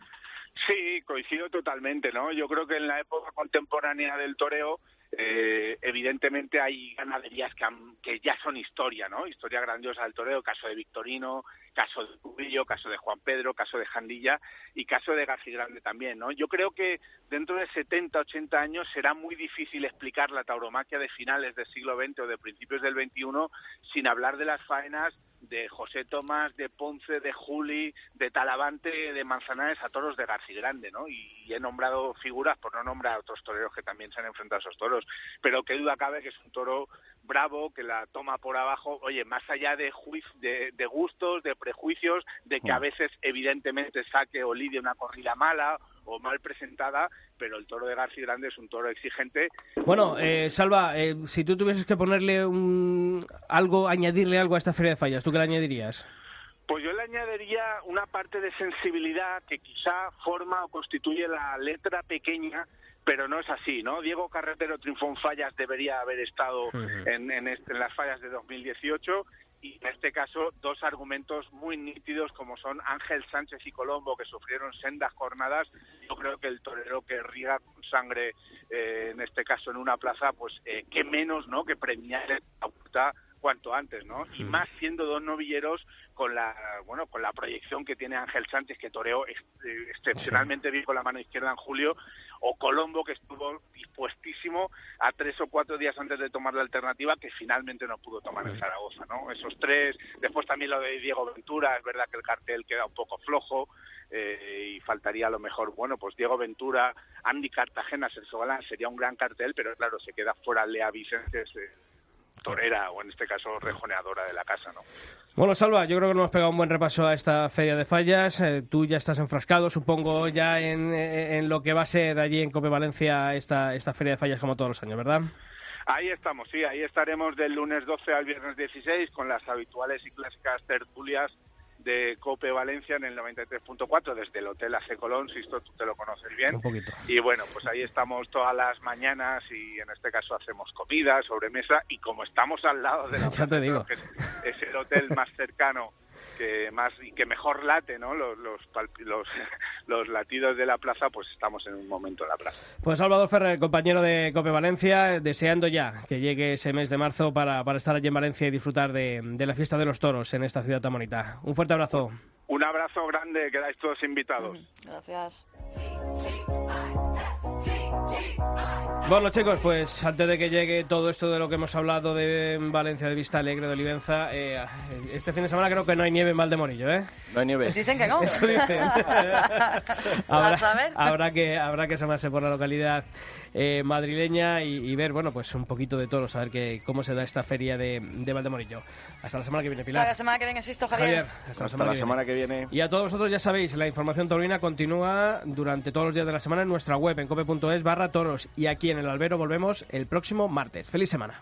Sí, coincido totalmente, ¿no? Yo creo que en la época contemporánea del toreo, eh, evidentemente hay ganaderías que, han- que ya son historia, ¿no? Historia grandiosa del toreo, caso de Victorino, caso de Cubillo, caso de Juan Pedro, caso de Jandilla y caso de García Grande también, ¿no? Yo creo que dentro de 70, 80 años será muy difícil explicar la tauromaquia de finales del siglo XX o de principios del XXI sin hablar de las faenas de José Tomás, de Ponce, de Juli, de Talavante, de Manzanares a toros de García Grande, ¿no? Y, y he nombrado figuras por no nombrar a otros toreros que también se han enfrentado a esos toros, pero qué duda cabe que es un toro bravo, que la toma por abajo, oye, más allá de, de, de gustos, de prejuicios, de que a veces evidentemente saque o lidie una corrida mala o mal presentada, pero el toro de García Grande es un toro exigente. Bueno, eh, Salva, eh, si tú tuvieses que ponerle un, algo, añadirle algo a esta feria de fallas, ¿tú qué le añadirías? Pues yo le añadiría una parte de sensibilidad que quizá forma o constituye la letra pequeña, pero no es así, ¿no? Diego Carretero triunfó en fallas, debería haber estado en, en este- en las fallas de 2018 y en este caso dos argumentos muy nítidos como son Ángel Sánchez y Colombo que sufrieron sendas jornadas. Yo creo que el torero que riega con sangre, eh, en este caso en una plaza, pues eh, qué menos, ¿no? Que premiar la puerta cuanto antes, ¿no? Y más siendo dos novilleros con la bueno con la proyección que tiene Ángel Sánchez que toreó ex- eh, excepcionalmente bien con la mano izquierda en julio o Colombo que estuvo dispuestísimo a tres o cuatro días antes de tomar la alternativa que finalmente no pudo tomar en Zaragoza, ¿no? Esos tres, después también lo de Diego Ventura, es verdad que el cartel queda un poco flojo eh, y faltaría a lo mejor, bueno, pues Diego Ventura, Andy Cartagena, Sergio Galán sería un gran cartel, pero claro, se queda fuera Lea Vicentes, eh, torera o en este caso rejoneadora de la casa, ¿no? Bueno, Salva, yo creo que nos hemos pegado un buen repaso a esta feria de fallas. Eh, tú ya estás enfrascado, supongo, ya en, en lo que va a ser allí en Cope Valencia esta, esta feria de fallas como todos los años, ¿verdad? Ahí estamos, sí, ahí estaremos del lunes 12 al viernes 16 con las habituales y clásicas tertulias de Cope Valencia en el 93.4 desde el Hotel AC Colón, si esto tú te lo conoces bien. Un poquito. Y bueno, pues ahí estamos todas las mañanas y en este caso hacemos comida, sobremesa y como estamos al lado de la Ya te digo. que es, es el hotel más cercano que más y que mejor late, ¿no? Los los, los los latidos de la plaza, pues estamos en un momento en la plaza. Pues Salvador Ferrer, compañero de Cope Valencia, deseando ya que llegue ese mes de marzo para, para estar allí en Valencia y disfrutar de, de la fiesta de los toros en esta ciudad tan bonita. Un fuerte abrazo. Un abrazo grande, quedáis todos invitados. Gracias. Bueno, chicos, pues antes de que llegue todo esto de lo que hemos hablado de Valencia, de Vista Alegre, de Olivenza, eh, este fin de semana creo que no hay nieve en Valdemorillo, ¿eh? No hay nieve. Dicen que no. Eso dicen. A saber. habrá que habrá que asomarse por la localidad eh, madrileña y, y ver, bueno, pues un poquito de todo, saber que, cómo se da esta feria de, de Valdemorillo. Hasta la semana que viene, Hasta Pilar. la semana que viene Javier. Javier, Hasta la semana que viene. Y a todos vosotros ya sabéis, la información taurina continúa durante todos los días de la semana en nuestra web, en cope.es barra toros. Y aquí en el albero volvemos el próximo martes. ¡Feliz semana!